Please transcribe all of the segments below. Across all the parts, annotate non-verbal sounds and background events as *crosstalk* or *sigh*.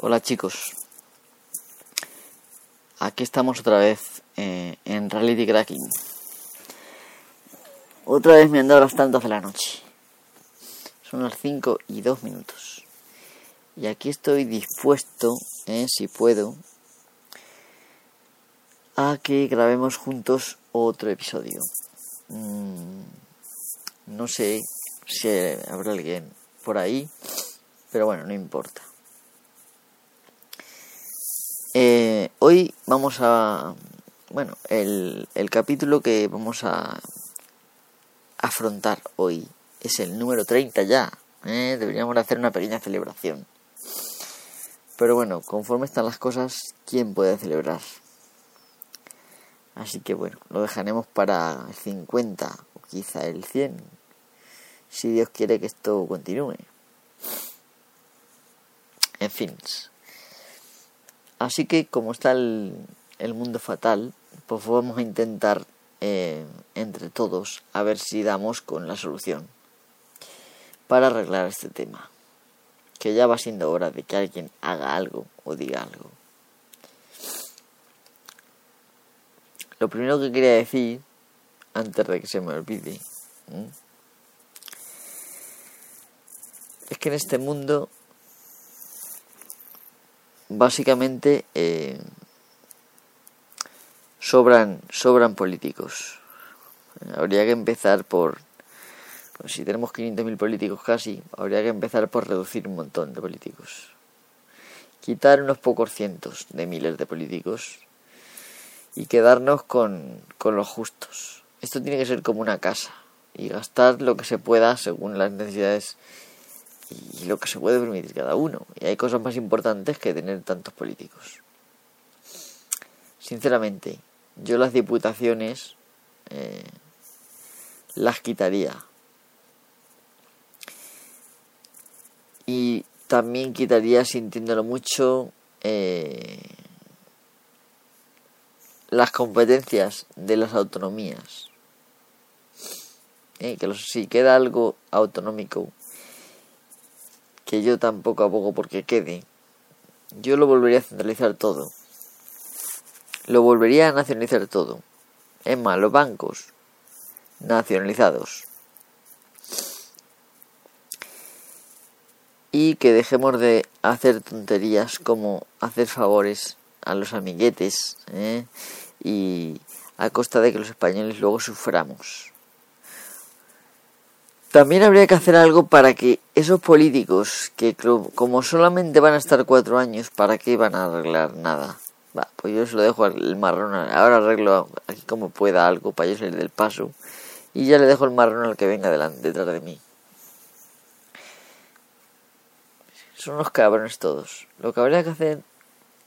Hola chicos, aquí estamos otra vez eh, en Reality Cracking. Otra vez me han dado las tantas de la noche. Son las 5 y 2 minutos. Y aquí estoy dispuesto, eh, si puedo, a que grabemos juntos otro episodio. Mm, no sé si habrá alguien por ahí, pero bueno, no importa. Eh, hoy vamos a... Bueno, el, el capítulo que vamos a afrontar hoy es el número 30 ya. ¿eh? Deberíamos hacer una pequeña celebración. Pero bueno, conforme están las cosas, ¿quién puede celebrar? Así que bueno, lo dejaremos para el 50 o quizá el 100. Si Dios quiere que esto continúe. En fin. Así que como está el, mundo fatal, pues vamos a intentar eh, entre todos a ver si damos con la solución para arreglar este tema. Que ya va siendo hora de que alguien haga algo o diga algo. Lo primero que quería decir, antes de que se me olvide, es que en este mundo básicamente eh, sobran sobran políticos. Habría que empezar por pues si tenemos 500.000 políticos casi habría que empezar por reducir un montón de políticos. Quitar unos pocos cientos de miles de políticos y quedarnos con, con los justos. Esto tiene que ser como una casa y gastar lo que se pueda según las necesidades y lo que se puede permitir cada uno. Y hay cosas más importantes que tener tantos políticos. Sinceramente, yo las diputaciones eh, las quitaría. Y también quitaría, sintiéndolo mucho, eh, las competencias de las autonomías. Eh, que si queda algo autonómico que yo tampoco abogo porque quede, yo lo volvería a centralizar todo. Lo volvería a nacionalizar todo. Es más, los bancos nacionalizados. Y que dejemos de hacer tonterías como hacer favores a los amiguetes ¿eh? y a costa de que los españoles luego suframos. También habría que hacer algo para que esos políticos, que como solamente van a estar cuatro años, ¿para qué van a arreglar nada? Va, pues yo se lo dejo al marrón. Ahora arreglo aquí como pueda algo para yo salir del paso. Y ya le dejo el marrón al que venga delante, detrás de mí. Son unos cabrones todos. Lo que habría que hacer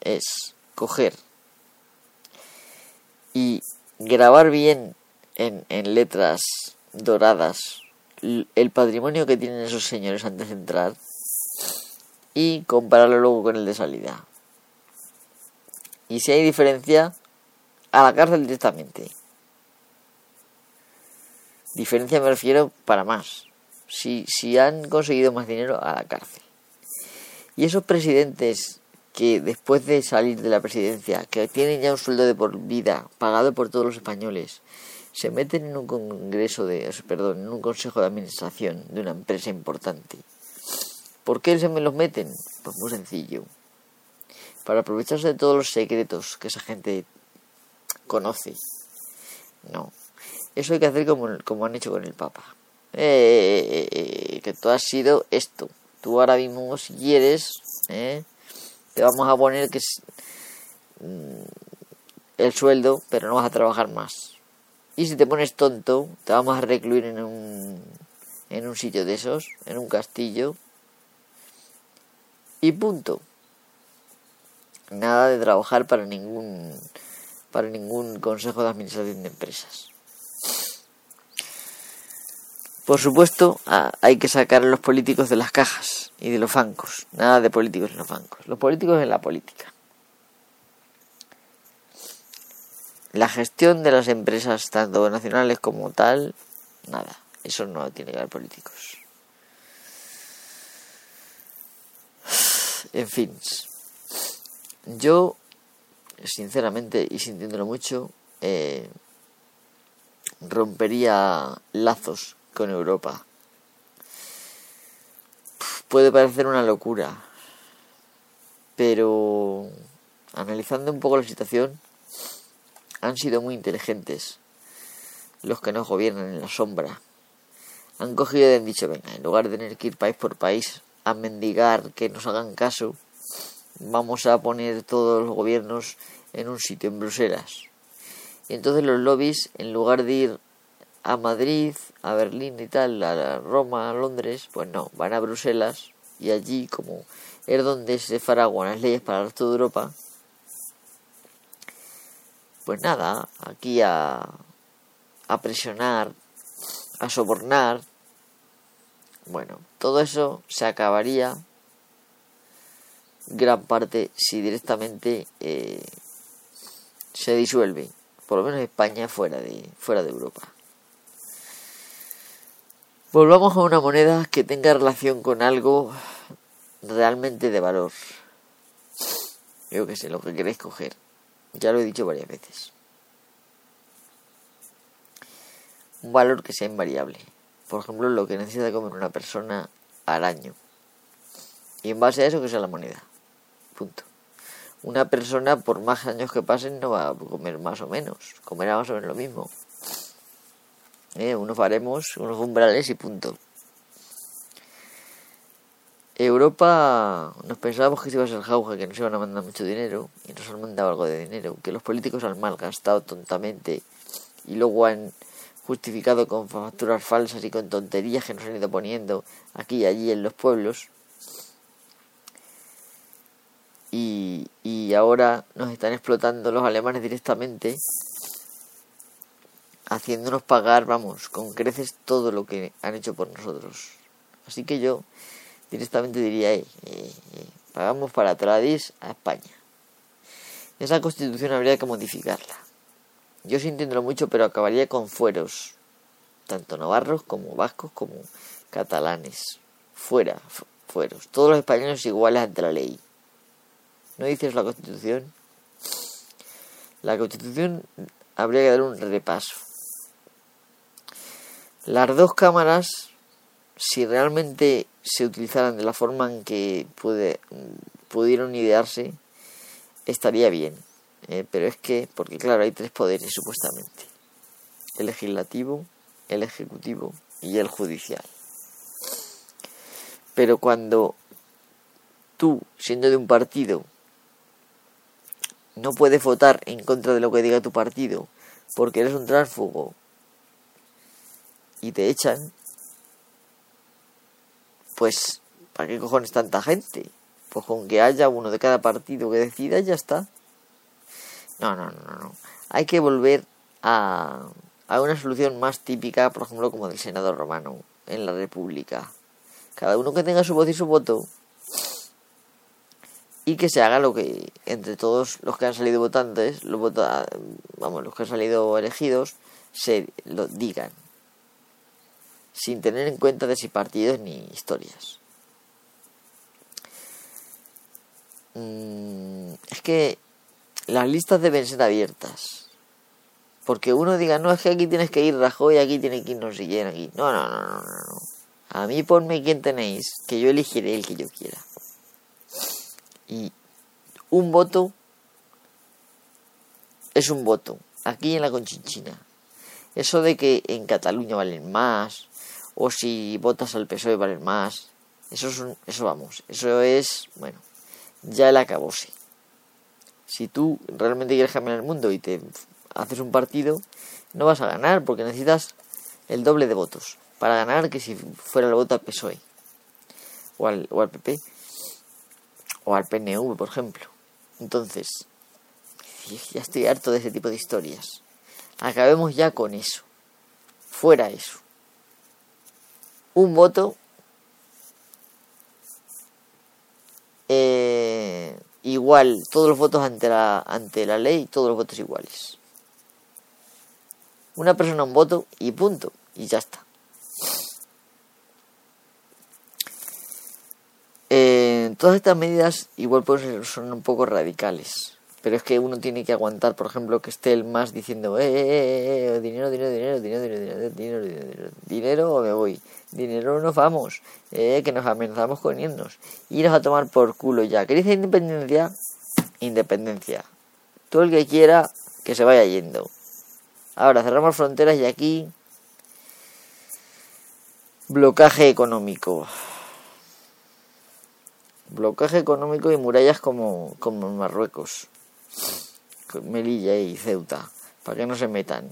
es coger y grabar bien en, en letras doradas el patrimonio que tienen esos señores antes de entrar y compararlo luego con el de salida. Y si hay diferencia, a la cárcel directamente. Diferencia me refiero para más. Si, si han conseguido más dinero, a la cárcel. Y esos presidentes que después de salir de la presidencia, que tienen ya un sueldo de por vida, pagado por todos los españoles, se meten en un congreso de, perdón, en un consejo de administración de una empresa importante. ¿Por qué se me los meten? Pues muy sencillo. Para aprovecharse de todos los secretos que esa gente conoce. No. Eso hay que hacer como, como han hecho con el Papa. Eh, eh, eh, que tú has sido esto. Tú ahora mismo, si quieres, te vamos a poner que es mm, el sueldo, pero no vas a trabajar más. Y si te pones tonto, te vamos a recluir en un, en un sitio de esos, en un castillo. Y punto. Nada de trabajar para ningún para ningún consejo de administración de empresas. Por supuesto, hay que sacar a los políticos de las cajas y de los bancos. Nada de políticos en los bancos. Los políticos en la política. La gestión de las empresas, tanto nacionales como tal, nada, eso no tiene que ver políticos. *sighs* En fin, yo, sinceramente y sintiéndolo mucho, eh, rompería lazos con Europa. Puede parecer una locura, pero analizando un poco la situación, han sido muy inteligentes los que nos gobiernan en la sombra. Han cogido y han dicho, venga, en lugar de tener que ir país por país a mendigar que nos hagan caso, vamos a poner todos los gobiernos en un sitio en Bruselas. Y entonces los lobbies, en lugar de ir a Madrid, a Berlín y tal, a Roma, a Londres, pues no, van a Bruselas y allí, como es donde se faraguan las leyes para de Europa, pues nada, aquí a, presionar, a sobornar. Bueno, todo eso se acabaría gran parte si directamente eh, se disuelve, por lo menos España fuera de, fuera de Europa. Volvamos a una moneda que tenga relación con algo realmente de valor. Yo que sé, lo que queréis coger. Ya lo he dicho varias veces. Un valor que sea invariable. Por ejemplo, lo que necesita comer una persona al año. Y en base a eso que sea la moneda. Punto. Una persona, por más años que pasen, no va a comer más o menos. Comerá más o menos lo mismo. Eh, unos faremos, unos umbrales y punto. Europa nos pensábamos que se iba a ser jauja, que nos iban a mandar mucho dinero y nos han mandado algo de dinero, que los políticos han malgastado tontamente y luego han justificado con facturas falsas y con tonterías que nos han ido poniendo aquí y allí en los pueblos. Y, y ahora nos están explotando los alemanes directamente, haciéndonos pagar, vamos, con creces todo lo que han hecho por nosotros. Así que yo directamente diría, eh, eh, eh, pagamos para Tradis a España. Esa constitución habría que modificarla. Yo sintiéndolo mucho, pero acabaría con fueros, tanto navarros como vascos como catalanes. Fuera, fueros. Todos los españoles iguales ante la ley. ¿No dices la constitución? La constitución habría que dar un repaso. Las dos cámaras si realmente se utilizaran de la forma en que puede, pudieron idearse, estaría bien. Eh, pero es que, porque claro, hay tres poderes supuestamente. El legislativo, el ejecutivo y el judicial. Pero cuando tú, siendo de un partido, no puedes votar en contra de lo que diga tu partido porque eres un tránsfugo y te echan, pues, ¿para qué cojones tanta gente? Pues con que haya uno de cada partido que decida, ya está. No, no, no, no. Hay que volver a, a una solución más típica, por ejemplo, como del Senado romano en la República. Cada uno que tenga su voz y su voto y que se haga lo que entre todos los que han salido votantes, los vota, vamos, los que han salido elegidos, se lo digan sin tener en cuenta de si partidos ni historias. Mm, es que las listas deben ser abiertas. Porque uno diga, no, es que aquí tienes que ir Rajoy, aquí tiene que ir no sé quién, aquí. No, no, no, no, no. A mí ponme quién tenéis, que yo elegiré el que yo quiera. Y un voto es un voto. Aquí en la Conchinchina. Eso de que en Cataluña valen más, o si votas al PSOE vale más. Eso es eso vamos, eso es, bueno, ya el acabose. Si tú realmente quieres cambiar el mundo y te haces un partido, no vas a ganar porque necesitas el doble de votos para ganar que si fuera el voto al PSOE o al, o al PP o al PNV, por ejemplo. Entonces, ya estoy harto de ese tipo de historias. Acabemos ya con eso. Fuera eso un voto eh, igual, todos los votos ante la, ante la ley, todos los votos iguales. Una persona un voto y punto, y ya está. Eh, todas estas medidas igual pues son un poco radicales. Pero es que uno tiene que aguantar, por ejemplo, que esté el más diciendo, eh, eh, eh, dinero, dinero, dinero, dinero, dinero, dinero, dinero, dinero, o me voy, dinero nos vamos, eh, que nos amenazamos con irnos, irnos a tomar por culo ya. ¿Queréis independencia? Independencia. Todo el que quiera, que se vaya yendo. Ahora cerramos fronteras y aquí blocaje económico. Blocaje económico y murallas como, como en Marruecos. Melilla y Ceuta, para que no se metan.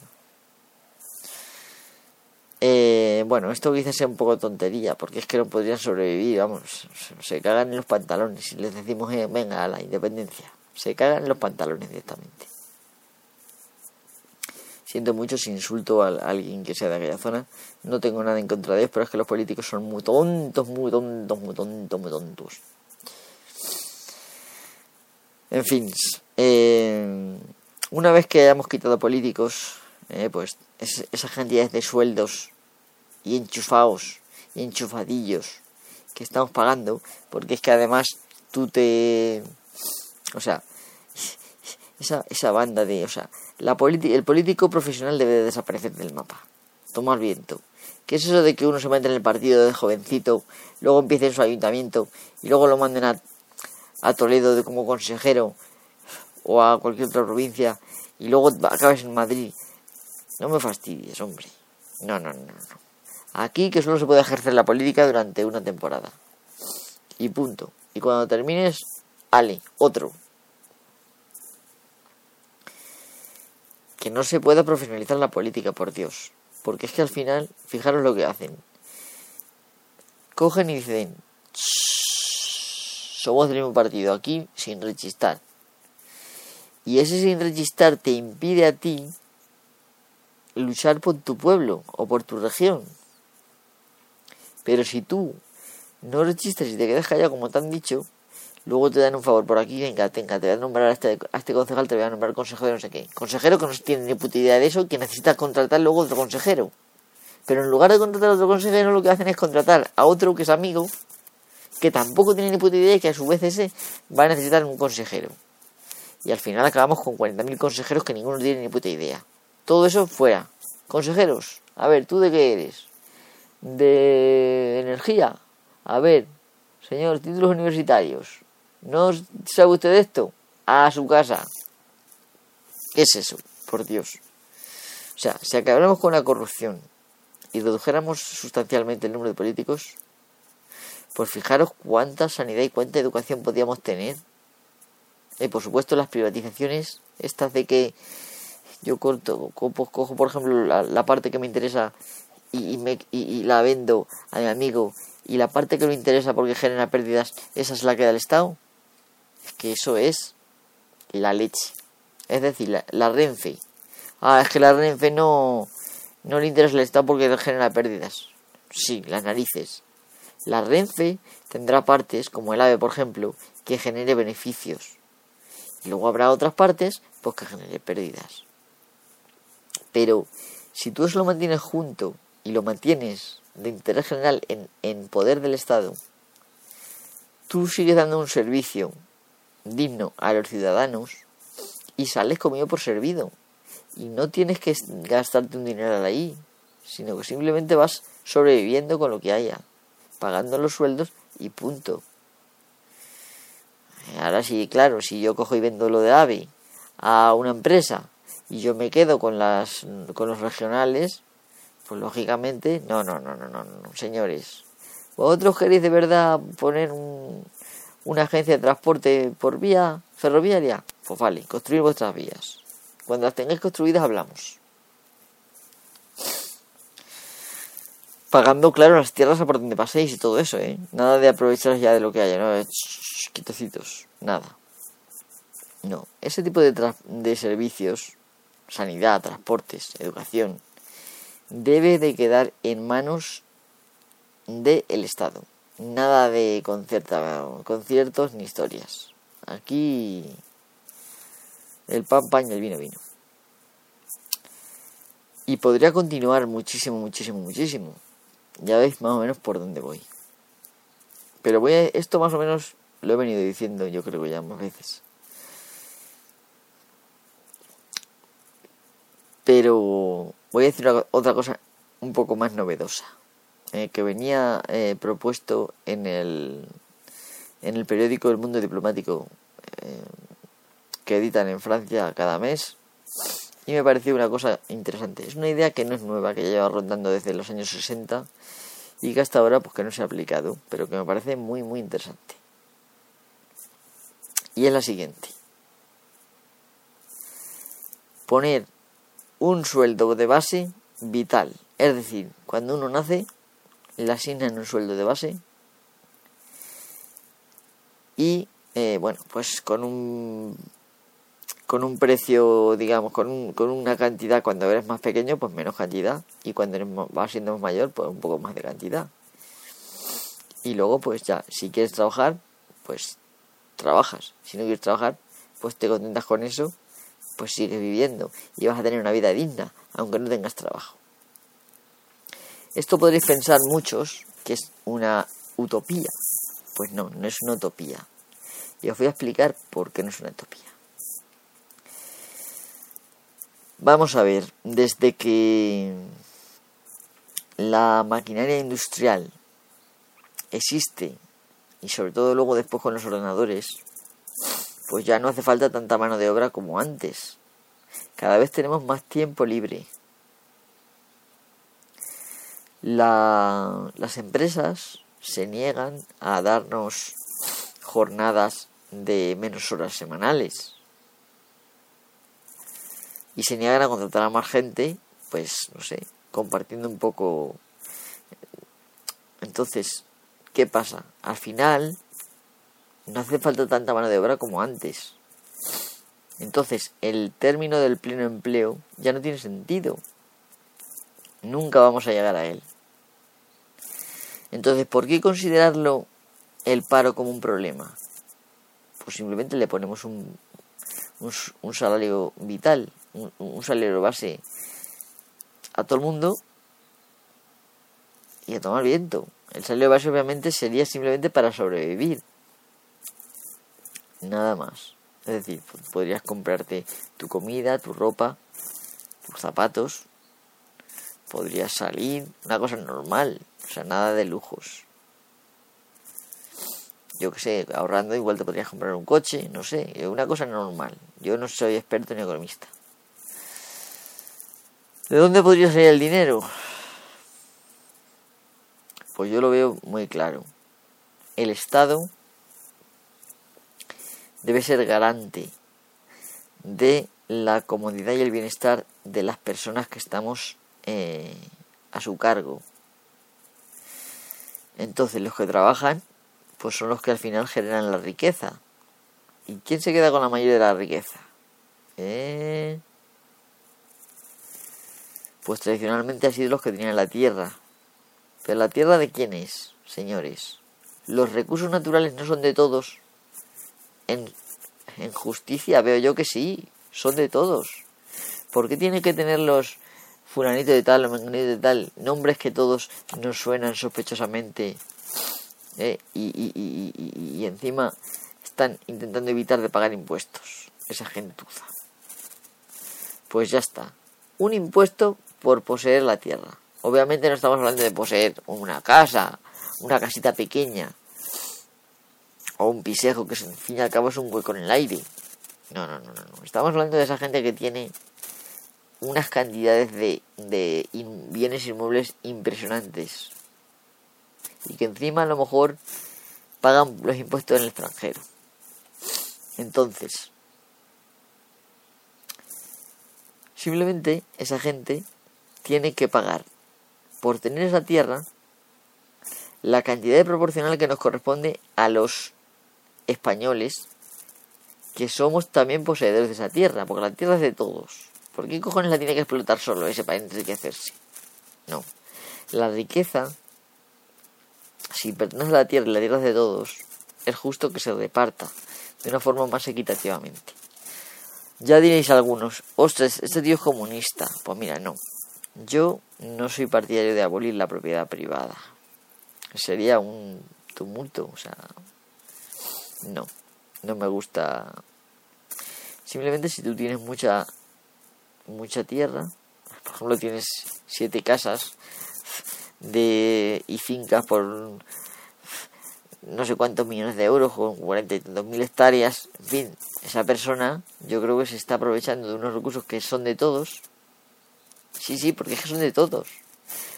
Eh, bueno, esto quizás sea un poco tontería, porque es que no podrían sobrevivir, vamos, se cagan los pantalones y les decimos, eh, venga, a la independencia. Se cagan los pantalones directamente. Siento mucho si insulto a alguien que sea de aquella zona. No tengo nada en contra de ellos, pero es que los políticos son muy tontos, muy tontos, muy tontos, muy tontos. En fin, eh, una vez que hayamos quitado políticos, eh, pues esas cantidades de sueldos y enchufados y enchufadillos que estamos pagando, porque es que además tú te... O sea, esa, esa banda de... O sea, la el político profesional debe de desaparecer del mapa. Tomar viento. ¿Qué es eso de que uno se mete en el partido de jovencito, luego empiece en su ayuntamiento y luego lo manden a a Toledo de como consejero o a cualquier otra provincia y luego acabes en Madrid. No me fastidies, hombre. No, no, no, no. Aquí que solo se puede ejercer la política durante una temporada. Y punto. Y cuando termines, ale, otro. Que no se pueda profesionalizar la política, por Dios. Porque es que al final, fijaros lo que hacen. Cogen y dicen, somos del mismo partido, aquí sin rechistar. Y ese sin rechistar te impide a ti luchar por tu pueblo o por tu región. Pero si tú no rechistas y te quedas callado como te han dicho, luego te dan un favor por aquí, venga, tenga, te voy a nombrar a este, este concejal, te voy a nombrar consejero no sé qué. Consejero que no tiene ni puta idea de eso, que necesita contratar luego otro consejero. Pero en lugar de contratar a otro consejero, lo que hacen es contratar a otro que es amigo que tampoco tiene ni puta idea y que a su vez ese va a necesitar un consejero. Y al final acabamos con 40.000 consejeros que ninguno tiene ni puta idea. Todo eso fuera. Consejeros, a ver, ¿tú de qué eres? ¿De energía? A ver, señor, títulos universitarios. ¿No sabe usted de esto? A su casa. ¿Qué es eso? Por Dios. O sea, si acabáramos con la corrupción y redujéramos sustancialmente el número de políticos, pues fijaros cuánta sanidad y cuánta educación podíamos tener. Y por supuesto las privatizaciones, estas de que yo corto, cojo por ejemplo la, parte que me interesa y, me, y, la vendo a mi amigo y la parte que me interesa porque genera pérdidas, esa es la que da el Estado. Es que eso es la leche. Es decir, la, la Renfe. Ah, es que la Renfe no, no le interesa al Estado porque genera pérdidas. Sí, las narices. La Renfe tendrá partes, como el AVE por ejemplo, que genere beneficios. Y luego habrá otras partes pues, que genere pérdidas. Pero si tú eso lo mantienes junto y lo mantienes de interés general en, en poder del Estado, tú sigues dando un servicio digno a los ciudadanos y sales comido por servido. Y no tienes que gastarte un dinero ahí, sino que simplemente vas sobreviviendo con lo que haya pagando los sueldos y punto. Ahora sí, claro, si yo cojo y vendo lo de AVE a una empresa y yo me quedo con las con los regionales, pues lógicamente, no, no, no, no, no, no señores. ¿Vosotros queréis de verdad poner un, una agencia de transporte por vía ferroviaria? Pues vale, construir vuestras vías. Cuando las tengáis construidas hablamos. Pagando, claro, las tierras a por donde paséis y todo eso, ¿eh? Nada de aprovechar ya de lo que haya, ¿no? quitecitos, nada. No, ese tipo de, de servicios, sanidad, transportes, educación, debe de quedar en manos del Estado. Nada de conciertos ni historias. Aquí el pan paña, el vino vino. Y podría continuar muchísimo, muchísimo, muchísimo. Ya veis más o menos por dónde voy. Pero voy a, esto más o menos Lo he venido diciendo yo creo ya más veces. Pero voy a decir otra cosa un poco más novedosa, eh, que venía eh, propuesto en el, en el periódico El Mundo Diplomático, eh, que editan en Francia cada mes, y me pareció una cosa interesante. Es una idea que no es nueva, que lleva rondando desde los años 60 y que hasta ahora pues que no se ha aplicado, pero que me parece muy muy interesante. Y es la siguiente. Poner un sueldo de base vital. Es decir, cuando uno nace, le asignan un sueldo de base y, eh, bueno, pues con un con un precio, digamos, con, un, con una cantidad cuando eres más pequeño, pues menos cantidad, y cuando eres, vas siendo más mayor, pues un poco más de cantidad. Y luego, pues ya, si quieres trabajar, pues trabajas. Si no quieres trabajar, pues te contentas con eso pues sigues viviendo y vas a tener una vida digna, aunque no tengas trabajo. Esto podréis pensar muchos que es una utopía. Pues no, no es una utopía. Y os voy a explicar por qué no es una utopía. Vamos a ver, desde que la maquinaria industrial existe, y sobre todo luego después con los ordenadores, pues ya no hace falta tanta mano de obra como antes. Cada vez tenemos más tiempo libre. las empresas se niegan a darnos jornadas de menos horas semanales. Y se niegan a contratar a más gente, pues no sé, compartiendo un poco. Entonces, ¿qué pasa? Al final, no hace falta tanta mano de obra como antes. Entonces, el término del pleno empleo ya no tiene sentido. Nunca vamos a llegar a él. Entonces, ¿por qué considerarlo el paro como un problema? Pues simplemente le ponemos un, un, salario vital, un, un salario base a todo el mundo y a tomar viento. El salario base obviamente sería simplemente para sobrevivir nada más. Es decir, podrías comprarte tu comida, tu ropa, tus zapatos, podrías salir, una cosa normal, o sea, nada de lujos. Yo que sé, ahorrando igual te podrías comprar un coche, no sé, una cosa normal. Yo no soy experto ni economista. ¿De dónde podría salir el dinero? Pues yo lo veo muy claro. El Estado debe ser garante de la comodidad y el bienestar de las personas que estamos eh, a su cargo. Entonces los que trabajan pues son los que al final generan la riqueza. ¿Y quién se queda con la mayoría de la riqueza? Eh, pues tradicionalmente ha sido los que tenían la tierra. Pero la tierra de quién es, señores? Los recursos naturales no son de todos, en, justicia veo yo que sí, son de todos. ¿Por qué tiene que tener los fulanito de tal menganito de tal nombres que todos nos suenan sospechosamente eh, y, y, y, y, encima están intentando evitar de pagar impuestos? Esa gentuza. Pues ya está. Un impuesto por poseer la tierra. Obviamente no estamos hablando de poseer una casa, una casita pequeña, o un pisejo que al fin y al cabo es un hueco en el aire. No, no, no, no. Estamos hablando de esa gente que tiene unas cantidades de, de bienes inmuebles impresionantes. Y que encima a lo mejor pagan los impuestos en el extranjero. Entonces, simplemente esa gente tiene que pagar por tener esa tierra la cantidad proporcional que nos corresponde a los españoles que somos también poseedores de esa tierra, porque la tierra es de todos. ¿Por qué cojones la tiene que explotar solo ese para enriquecerse? No. La riqueza, si pertenece a la tierra y la tierra es de todos, es justo que se reparta de una forma más equitativamente. Ya diréis algunos, ostras, este tío es comunista. Pues mira, no. Yo no soy partidario de abolir la propiedad privada. Sería un tumulto, o sea, no, no me gusta. Simplemente si tú tienes mucha, mucha tierra, por ejemplo tienes siete casas de y fincas por no sé cuántos millones de euros con cuarenta y tantos mil hectáreas, en fin, esa persona yo creo que se está aprovechando de unos recursos que son de todos. Sí, sí, porque son de todos.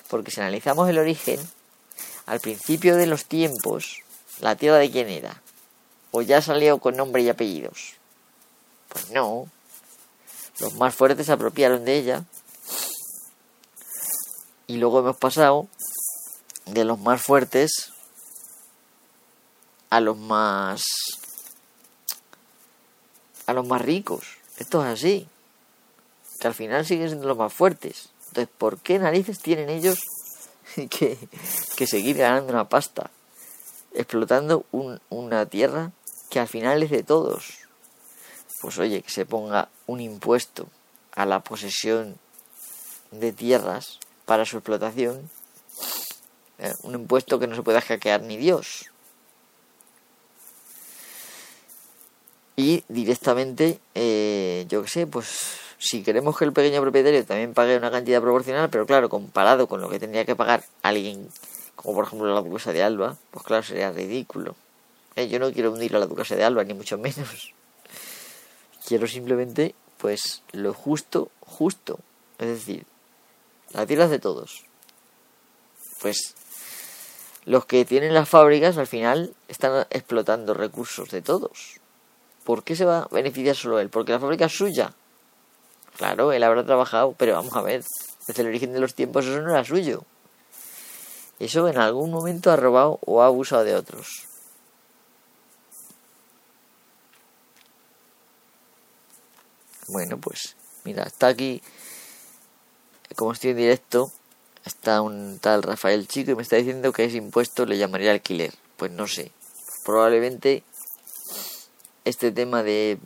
Porque si analizamos el origen, al principio de los tiempos, la tierra de quién era? ¿O ya salió con nombre y apellidos? Pues no. Los más fuertes se apropiaron de ella. Y luego hemos pasado de los más fuertes a los más a los más ricos. Esto es así. Que al final siguen siendo los más fuertes. Entonces, ¿por qué narices tienen ellos *laughs* que, seguir ganando una pasta? Explotando una tierra que al final es de todos. Pues oye, que se ponga un impuesto a la posesión de tierras para su explotación. Eh, un impuesto que no se pueda hackear ni Dios. y directamente, eh, yo qué sé, pues si queremos que el pequeño propietario también pague una cantidad proporcional, pero claro, comparado con lo que tendría que pagar alguien, como por ejemplo la duquesa de Alba, pues claro, sería ridículo. Eh, yo no quiero hundir a la duquesa de Alba, ni mucho menos. *laughs* Quiero simplemente, pues, lo justo, justo. Es decir, la tierra es de todos. Pues los que tienen las fábricas al final están explotando recursos de todos. ¿Por qué se va a beneficiar solo él? Porque la fábrica es suya. Claro, él habrá trabajado, pero vamos a ver, desde el origen de los tiempos eso no era suyo. Eso en algún momento ha robado o ha abusado de otros. Bueno, pues mira, está aquí, como estoy en directo, está un tal Rafael Chico y me está diciendo que ese impuesto le llamaría alquiler. Pues no sé, probablemente este tema de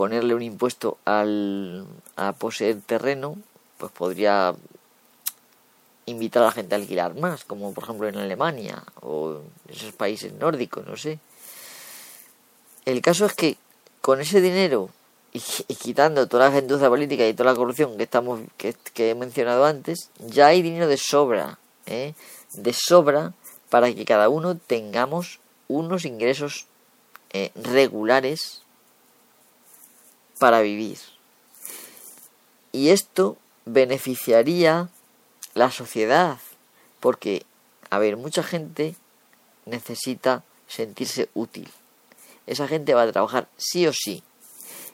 ponerle un impuesto al, a poseer terreno, pues podría invitar a la gente a alquilar más, como por ejemplo en Alemania o en esos países nórdicos, no sé. El caso es que con ese dinero y, quitando toda la gentuza política y toda la corrupción que estamos que, he mencionado antes, ya hay dinero de sobra, ¿eh? de sobra para que cada uno tengamos unos ingresos eh, regulares para vivir. Y esto beneficiaría la sociedad, porque, a ver, mucha gente necesita sentirse útil. Esa gente va a trabajar sí o sí.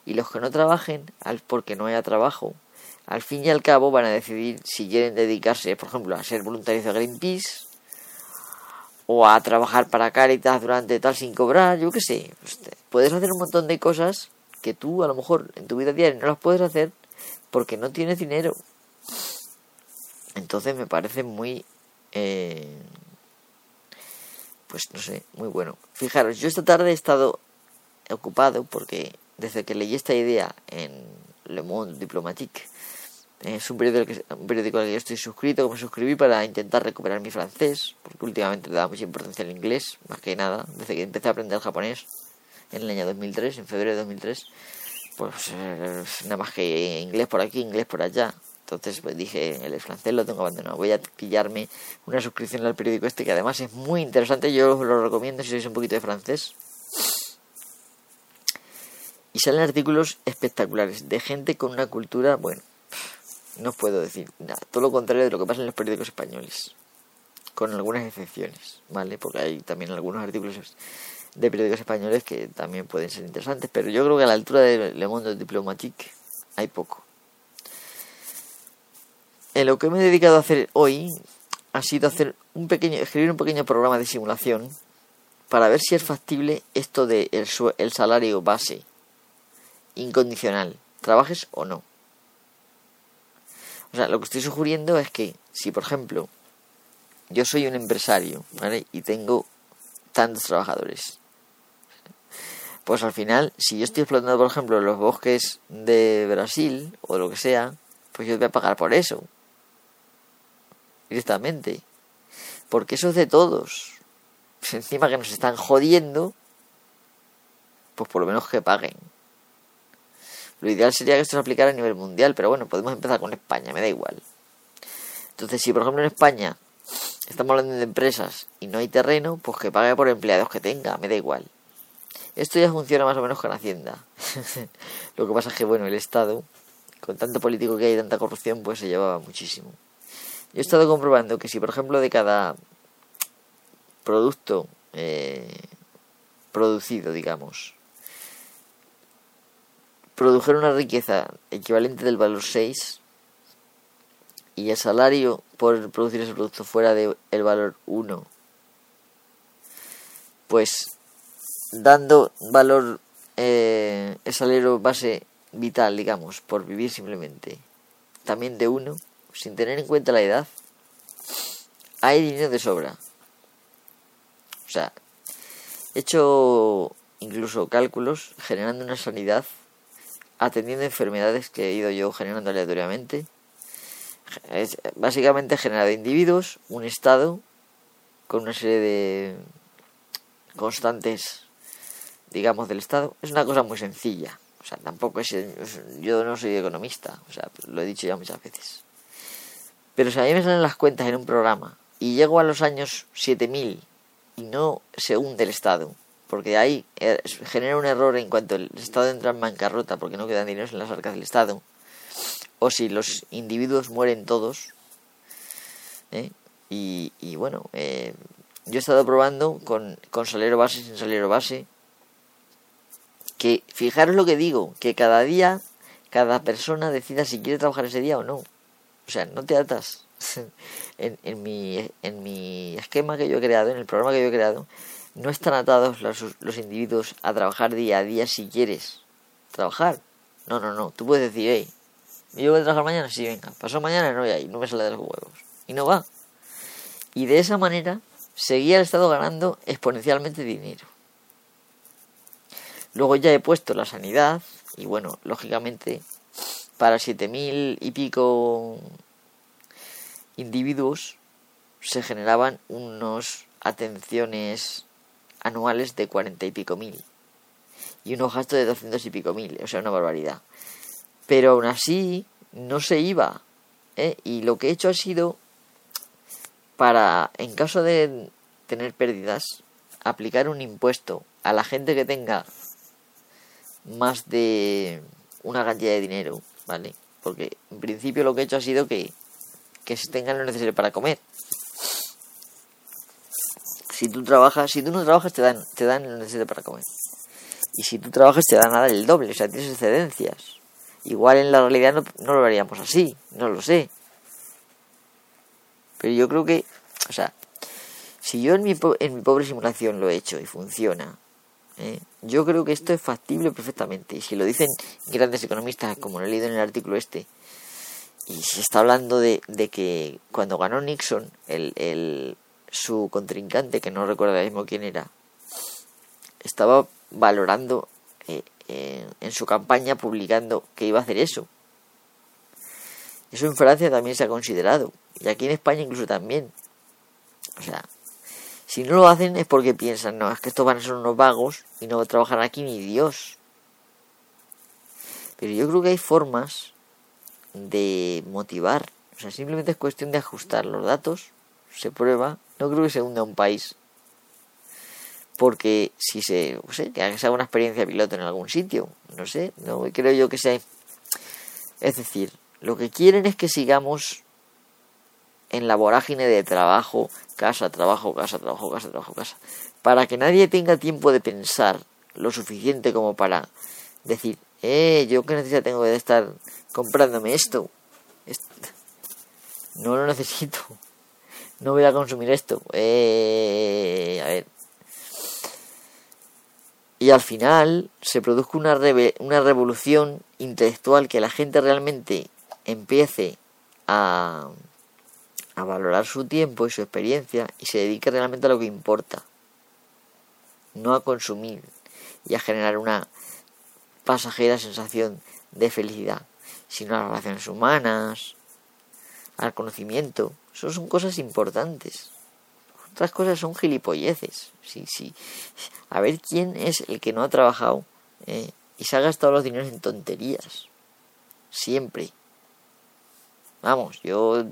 Y los que no trabajen, porque no haya trabajo, al fin y al cabo van a decidir si quieren dedicarse, por ejemplo, a ser voluntarios de Greenpeace o a trabajar para Caritas durante tal sin cobrar, yo qué sé. Puedes hacer un montón de cosas que tú a lo mejor en tu vida diaria no las puedes hacer porque no tienes dinero. Entonces me parece muy... Eh, pues no sé, muy bueno. Fijaros, yo esta tarde he estado ocupado porque desde que leí esta idea en Le Monde Diplomatique, es un periódico, un periódico al que yo estoy suscrito, que me suscribí para intentar recuperar mi francés, porque últimamente le da mucha importancia al inglés, más que nada, desde que empecé a aprender japonés en el año 2003, en febrero de 2003, pues eh, nada más que inglés por aquí, inglés por allá. Entonces pues dije, el francés lo tengo abandonado, voy a pillarme una suscripción al periódico este, que además es muy interesante, yo os lo recomiendo si sois un poquito de francés. Y salen artículos espectaculares de gente con una cultura, bueno, no puedo decir nada. Todo lo contrario de lo que pasa en los periódicos españoles. Con algunas excepciones, ¿vale? Porque hay también algunos artículos de periódicos españoles que también pueden ser interesantes. Pero yo creo que a la altura de Le Monde Diplomatique hay poco. En lo que me he dedicado a hacer hoy ha sido hacer un pequeño, escribir un pequeño programa de simulación para ver si es factible esto de el, el salario base incondicional, trabajes o no. O sea, lo que estoy sugiriendo es que si, por ejemplo, yo soy un empresario, ¿vale? Y tengo tantos trabajadores. Pues al final, si yo estoy explotando, por ejemplo, los bosques de Brasil o lo que sea, pues yo voy a pagar por eso. Directamente. Porque eso es de todos. *laughs* encima que nos están jodiendo, pues por lo menos que paguen. Lo ideal sería que esto se aplicara a nivel mundial, pero bueno, podemos empezar con España, me da igual. Entonces, si por ejemplo en España estamos hablando de empresas y no hay terreno, pues que pague por empleados que tenga, me da igual. Esto ya funciona más o menos con Hacienda. *laughs* Lo que pasa es que, bueno, el Estado, con tanto político que hay y tanta corrupción, pues se llevaba muchísimo. Yo he estado comprobando que si, por ejemplo, de cada producto eh, producido, digamos, produjera una riqueza equivalente del valor 6 y el salario por producir ese producto fuera del valor 1, pues dando valor eh, salario base vital, digamos, por vivir simplemente, también de 1, sin tener en cuenta la edad, hay dinero de sobra. O sea, he hecho incluso cálculos generando una sanidad atendiendo enfermedades que he ido yo generando aleatoriamente. Es básicamente generado individuos, un estado, con una serie de constantes, digamos, del estado. Es una cosa muy sencilla. O sea, tampoco es... Yo no soy economista, o sea, lo he dicho ya muchas veces. Pero si a mí me salen las cuentas en un programa y llego a los años 7000 y no se hunde el Estado, porque ahí eh, genera un error en cuanto el Estado entra en bancarrota porque no quedan dinero en las arcas del Estado, o si los individuos mueren todos. ¿eh? Y, bueno, eh, yo he estado probando con, con salero base y sin salero base, que fijaros lo que digo, que cada día cada persona decida si quiere trabajar ese día o no. O sea, no te atas. *laughs* en, en, mi, en mi esquema que yo he creado, en el programa que yo he creado, no están atados los, los individuos a trabajar día a día si quieres trabajar. No, no, no. Tú puedes decir, hey, yo voy a trabajar mañana, sí, venga. Pasó mañana, no voy a no me sale de los huevos. Y no va. Y de esa manera seguía el Estado ganando exponencialmente dinero. Luego ya he puesto la sanidad y bueno, lógicamente para siete mil y pico individuos se generaban unos atenciones anuales de cuarenta y pico mil y unos gastos de doscientos y pico mil, o sea, una barbaridad. Pero aún así no se iba, ¿eh? y lo que he hecho ha sido para, en caso de tener pérdidas, aplicar un impuesto a la gente que tenga más de una cantidad de dinero, ¿vale? Porque en principio lo que he hecho ha sido que, que tengan lo necesario para comer si tú trabajas, si tú no trabajas te dan, te dan lo necesario para comer. Y si tú trabajas te dan a dar el doble, o sea, tienes excedencias. Igual en la realidad no, no lo haríamos así, no lo sé. Pero yo creo que, o sea, si yo en mi, en mi pobre simulación lo he hecho y funciona, ¿eh? yo creo que esto es factible perfectamente. Y si lo dicen grandes economistas, como lo he leído en el artículo este, y se está hablando de, que cuando ganó Nixon, el, el su contrincante, que no recuerdo ahora mismo quién era, estaba valorando eh, en su campaña, publicando que iba a hacer eso. Eso en Francia también se ha considerado, y aquí en España incluso también. O sea, si no lo hacen es porque piensan, no, es que estos van a ser unos vagos y no trabajar aquí ni Dios. Pero yo creo que hay formas de motivar. O sea, simplemente es cuestión de ajustar los datos, se prueba no creo que se hunda un país. Porque si se, no sé, que haga una experiencia piloto en algún sitio, no sé, no creo yo que sea. Es decir, lo que quieren es que sigamos en la vorágine de trabajo, casa, trabajo, casa, trabajo, casa, trabajo, casa. Para que nadie tenga tiempo de pensar lo suficiente como para decir, eh, yo qué necesidad tengo de estar comprándome esto. No lo necesito no voy a consumir esto. Eh, a ver. Y al final se produzca una, una revolución intelectual que la gente realmente empiece a, a valorar su tiempo y su experiencia y se dedique realmente a lo que importa. No a consumir y a generar una pasajera sensación de felicidad, sino a las relaciones humanas, al conocimiento. Eso son cosas importantes. otras cosas son gilipolleces. Sí, sí. A ver quién es el que no ha trabajado eh, y se ha gastado los dineros en tonterías. Siempre. Vamos, yo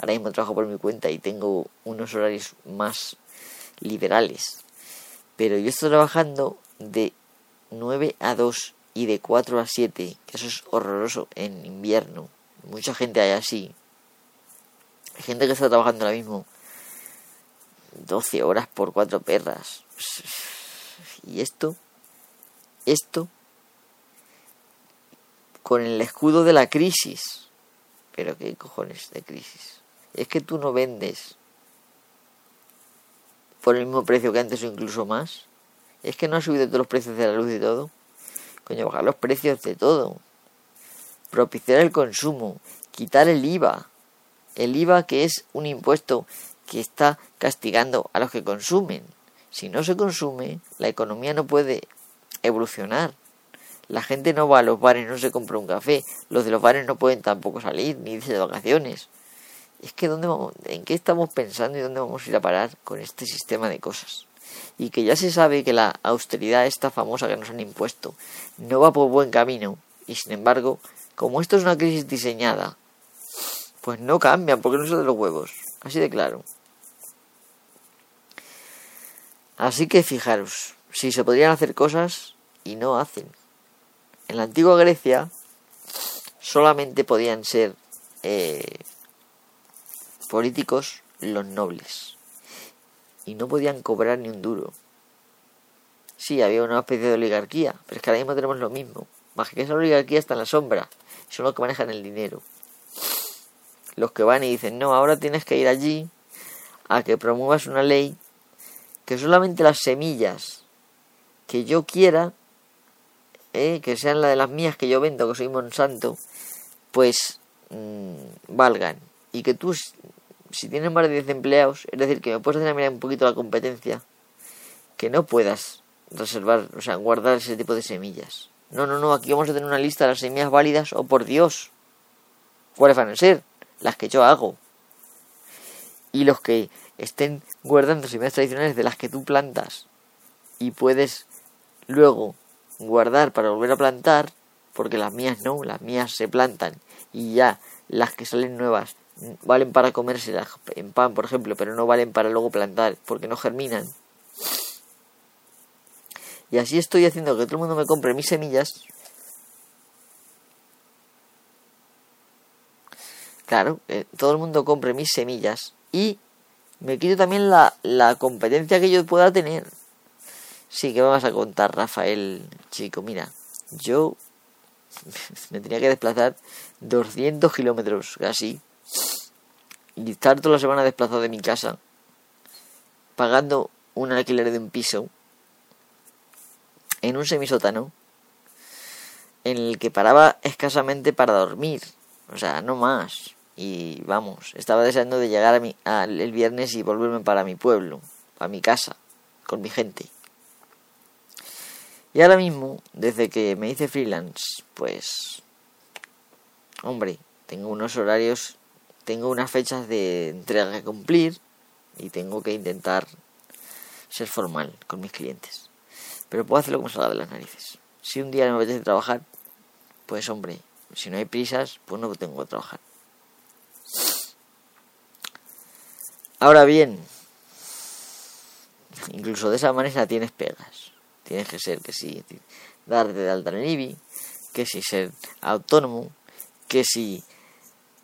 ahora mismo trabajo por mi cuenta y tengo unos horarios más liberales. Pero yo estoy trabajando de 9 a 2 y de 4 a 7, que eso es horroroso en invierno. Mucha gente hay así. Hay gente que está trabajando ahora mismo 12 horas por 4 perras. Y esto, esto, con el escudo de la crisis. Pero qué cojones de crisis. Es que tú no vendes por el mismo precio que antes o incluso más. Es que no ha subido todos los precios de la luz y todo. Coño, bajar los precios de todo. Propiciar el consumo. Quitar el IVA. El IVA que es un impuesto que está castigando a los que consumen. Si no se consume, la economía no puede evolucionar. La gente no va a los bares, no se compra un café. Los de los bares no pueden tampoco salir, ni irse de vacaciones. Es que ¿dónde ¿en qué estamos pensando y dónde vamos a ir a parar con este sistema de cosas? Y que ya se sabe que la austeridad esta famosa que nos han impuesto no va por buen camino. Y sin embargo, como esto es una crisis diseñada, pues no cambian porque no son de los huevos. Así de claro. Así que fijaros, si se podrían hacer cosas y no hacen. En la antigua Grecia solamente podían ser eh, políticos los nobles y no podían cobrar ni un duro. Sí, había una especie de oligarquía, pero es que ahora mismo tenemos lo mismo. Más que esa oligarquía está en la sombra, son los que manejan el dinero. Los que van y dicen, no, ahora tienes que ir allí a que promuevas una ley que solamente las semillas que yo quiera, eh, que sean las de las mías que yo vendo, que soy Monsanto, pues mm, valgan. Y que tú, si tienes más de 10 empleados, es decir, que me puedes hacer mirar un poquito la competencia, que no puedas reservar, o sea, guardar ese tipo de semillas. No, no, no, aquí vamos a tener una lista de las semillas válidas, o oh, por Dios, ¿cuáles van a ser? Las que yo hago. Y los que estén guardando semillas tradicionales de las que tú plantas y puedes luego guardar para volver a plantar, porque las mías no, las mías se plantan y ya las que salen nuevas valen para comérselas en pan, por ejemplo, pero no valen para luego plantar porque no germinan. Y así estoy haciendo que todo el mundo me compre mis semillas. Claro, eh, todo el mundo compre mis semillas y me quito también la, la competencia que yo pueda tener. Sí, que me vas a contar, Rafael, chico? Mira, yo *laughs* me tenía que desplazar 200 kilómetros casi y estar toda la semana desplazado de mi casa pagando un alquiler de un piso en un semisótano en el que paraba escasamente para dormir, o sea, no más. Y vamos, estaba deseando de llegar a mi, el viernes y volverme para mi pueblo, para mi casa, con mi gente. Y ahora mismo, desde que me hice freelance, pues, hombre, tengo unos horarios, tengo unas fechas de entrega que cumplir y tengo que intentar ser formal con mis clientes. Pero puedo hacerlo como salga de las narices. Si un día no me apetece trabajar, pues hombre, si no hay prisas, pues no tengo que trabajar. Ahora bien, incluso de esa manera tienes pegas. Tienes que ser que si darte de alta en el IBI, que si ser autónomo, que si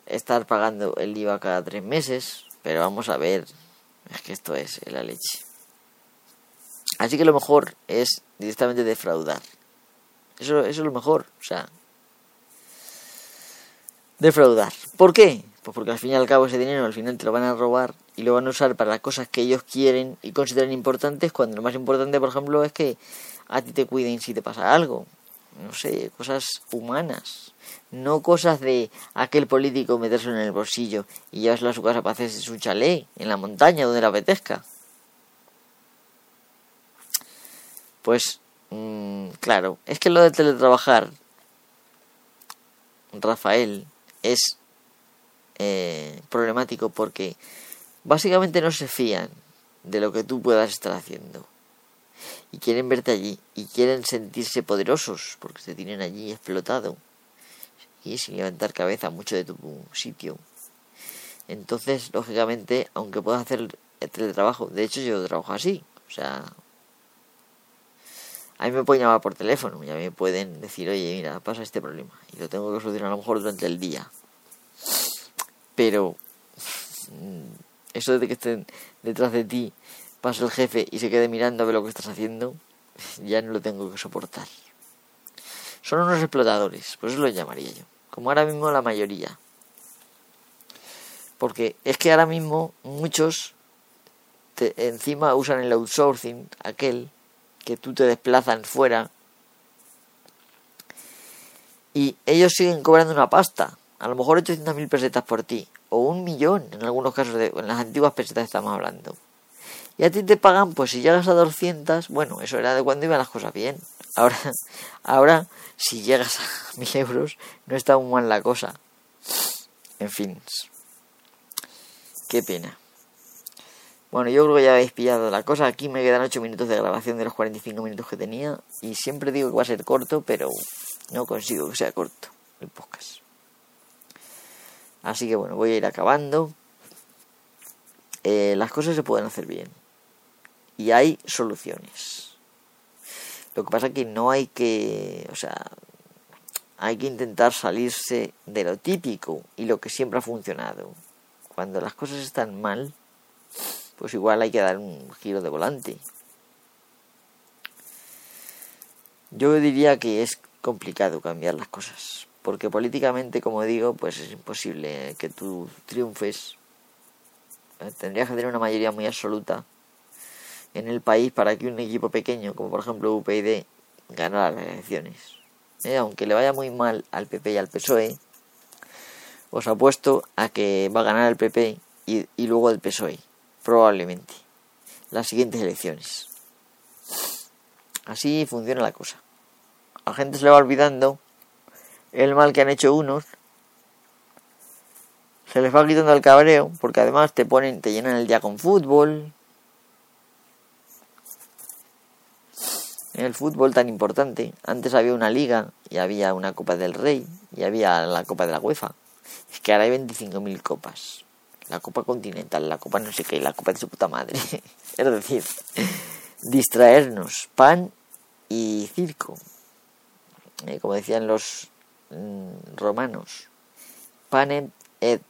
estar pagando el IVA cada tres meses. Pero vamos a ver, es que esto es la leche. Así que lo mejor es directamente defraudar. Eso, eso es lo mejor, o sea, defraudar. ¿Por qué? Pues porque al fin y al cabo ese dinero al final te lo van a robar y lo van a usar para las cosas que ellos quieren y consideran importantes cuando lo más importante, por ejemplo, es que a ti te cuiden si te pasa algo. No sé, cosas humanas. No cosas de aquel político meterse en el bolsillo y llevárselo a su casa para hacerse su chalet en la montaña donde le apetezca. Pues, mmm, claro, es que lo de teletrabajar, Rafael, es eh, problemático porque básicamente no se fían de lo que tú puedas estar haciendo. Y quieren verte allí. Y quieren sentirse poderosos porque te tienen allí explotado. Y sin levantar cabeza mucho de tu sitio. Entonces, lógicamente, aunque puedas hacer el teletrabajo, de hecho yo trabajo así. O sea, a mí me pueden llamar por teléfono, ya me pueden decir, oye, mira, pasa este problema. Y lo tengo que solucionar a lo mejor durante el día. Pero mm, eso de que estén detrás de ti, el jefe y se quede mirando a ver lo que estás haciendo, *laughs* ya no lo tengo que soportar. Son unos explotadores, por eso lo llamaría yo. Como ahora mismo la mayoría. Porque es que ahora mismo muchos encima usan el outsourcing, aquel que tú te desplazan fuera. Y ellos siguen cobrando una pasta. A lo mejor 800.000 pesetas por ti o un millón, en algunos casos, de, en las antiguas pesetas estamos hablando. Y a ti te pagan, pues si llegas a 200, bueno, eso era de cuando iban las cosas bien. Ahora, *laughs* ahora si llegas a *laughs* 1000 euros, no está muy mal la cosa. En fin, qué pena. Bueno, yo creo que ya habéis pillado la cosa. Aquí me quedan 8 minutos de grabación de los 45 minutos que tenía. Y siempre digo que va a ser corto, pero no consigo que sea corto el podcast. Así que bueno, voy a ir acabando. Eh, las cosas se pueden hacer bien. Y hay soluciones. Lo que pasa es que no hay que, o sea, hay que intentar salirse de lo típico y lo que siempre ha funcionado. Cuando las cosas están mal, pues igual hay que dar un giro de volante. Yo diría que es complicado cambiar las cosas porque políticamente, como digo, pues es imposible que tú triunfes. Eh, tendrías que tener una mayoría muy absoluta en el país para que un equipo pequeño, como por ejemplo UPyD, ganara las elecciones. Eh, aunque le vaya muy mal al PP y al PSOE, os apuesto a que va a ganar el PP y, luego el PSOE, probablemente, las siguientes elecciones. Así funciona la cosa. A la gente se le va olvidando el mal que han hecho unos, se les va quitando el cabreo, porque además te ponen, te llenan el día con fútbol. En el fútbol tan importante, antes había una liga y había una Copa del Rey y había la Copa de la UEFA. Es que ahora hay 25.000 copas. La Copa Continental, la Copa no sé qué, la Copa de su puta madre. *laughs* es decir, distraernos, pan y circo. Eh, como decían los Mm, romanos. Panem et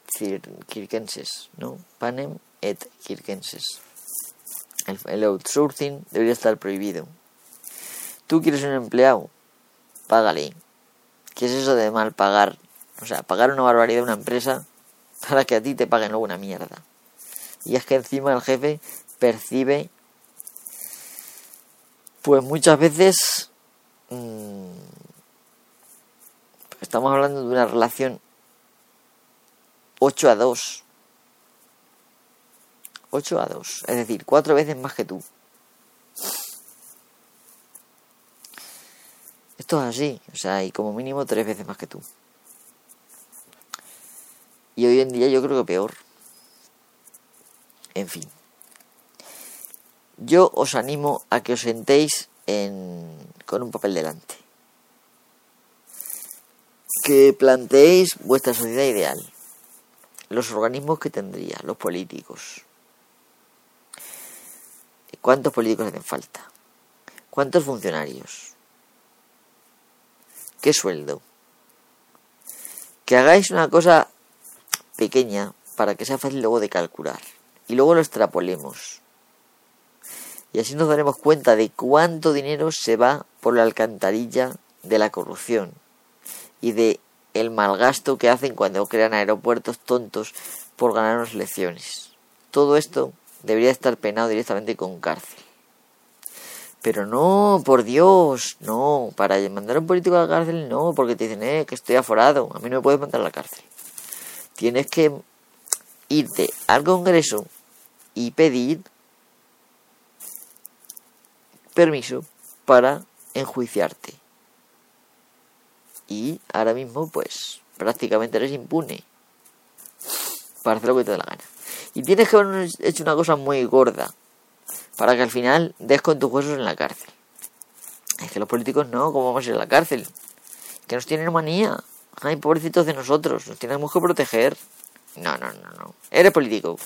circenses, ¿no? Panem et circenses. El, outsourcing debería estar prohibido. Tú quieres un empleado, págale. ¿Qué es eso de mal pagar? O sea, pagar una barbaridad a una empresa para que a ti te paguen luego una mierda. Y es que encima el jefe percibe, pues muchas veces, mmm, Estamos hablando de una relación 8 a 2. 8 a 2. Es decir, cuatro veces más que tú. Esto es así. O sea, y como mínimo tres veces más que tú. Y hoy en día yo creo que peor. En fin. Yo os animo a que os sentéis en, con un papel delante que planteéis vuestra sociedad ideal, los organismos que tendría, los políticos. ¿Cuántos políticos hacen falta? ¿Cuántos funcionarios? ¿Qué sueldo? Que hagáis una cosa pequeña para que sea fácil luego de calcular. Y luego lo extrapolemos. Y así nos daremos cuenta de cuánto dinero se va por la alcantarilla de la corrupción y de el malgasto que hacen cuando crean aeropuertos tontos por ganar unas elecciones. Todo esto debería estar penado directamente con cárcel. Pero no, por Dios, no, para mandar a un político a la cárcel no, porque te dicen, eh, que estoy aforado, a mí no me puedes mandar a la cárcel. Tienes que irte al Congreso y pedir permiso para enjuiciarte y ahora mismo pues prácticamente eres impune para hacer lo que te dé la gana. Y tienes que haber hecho una cosa muy gorda para que al final des con tus huesos en la cárcel. Es que los políticos no, ¿cómo vamos a ir a la cárcel? Que nos tienen manía. Ay, pobrecitos de nosotros, nos tenemos que proteger. No, no, no, no. Eres político,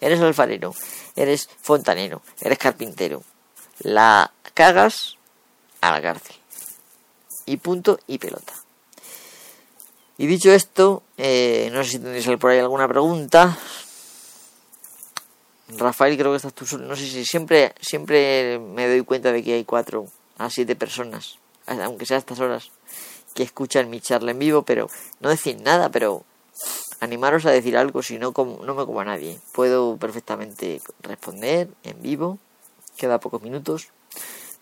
eres alfarero, eres fontanero, eres carpintero. La cagas a la cárcel. Y punto y pelota. Y dicho esto, eh, no sé si tendréis por ahí alguna pregunta. Rafael, creo que estás tú solo. No sé si siempre, siempre me doy cuenta de que hay cuatro a siete personas, aunque sea a estas horas, que escuchan mi charla en vivo, pero no decir nada, pero animaros a decir algo, si no, no me como a nadie. Puedo perfectamente responder en vivo, queda pocos minutos,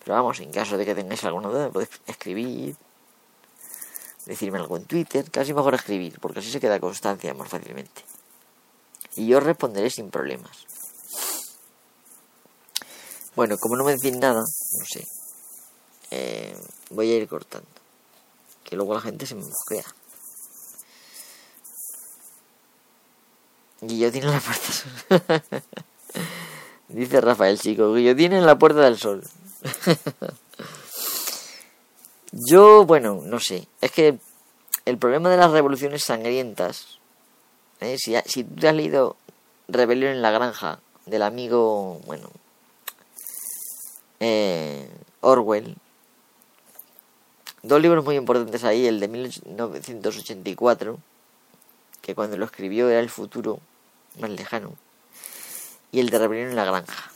pero vamos, en caso de que tengáis alguna duda, podéis escribir, decirme algo en Twitter, casi mejor escribir, porque así se queda constancia más fácilmente. Y yo responderé sin problemas. Bueno, como no me decís nada, no sé, eh, voy a ir cortando. Que luego la gente se me mosquea. Guillotina en la puerta Dice Rafael, chico, guillotina en la puerta del sol. *laughs* *laughs* Yo, bueno, no sé. Es que el problema de las revoluciones sangrientas. ¿eh? Si, si tú te has leído Rebelión en la Granja del amigo, bueno, eh, Orwell. Dos libros muy importantes ahí, el de 1984, que cuando lo escribió era el futuro más lejano, y el de Rebelión en la Granja.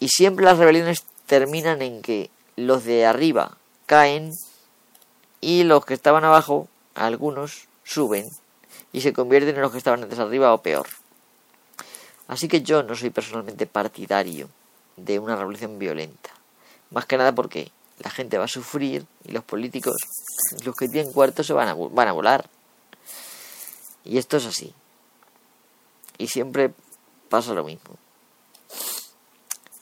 Y siempre las rebeliones terminan en que los de arriba caen y los que estaban abajo, algunos, suben y se convierten en los que estaban antes arriba o peor. Así que yo no soy personalmente partidario de una revolución violenta. Más que nada porque la gente va a sufrir y los políticos, los que tienen cuartos, se van a, van a volar. Y esto es así. Y siempre pasa lo mismo.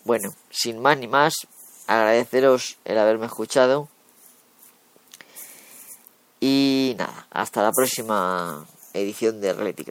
Bueno, sin más ni más, agradeceros el haberme escuchado y nada, hasta la próxima edición de Reality.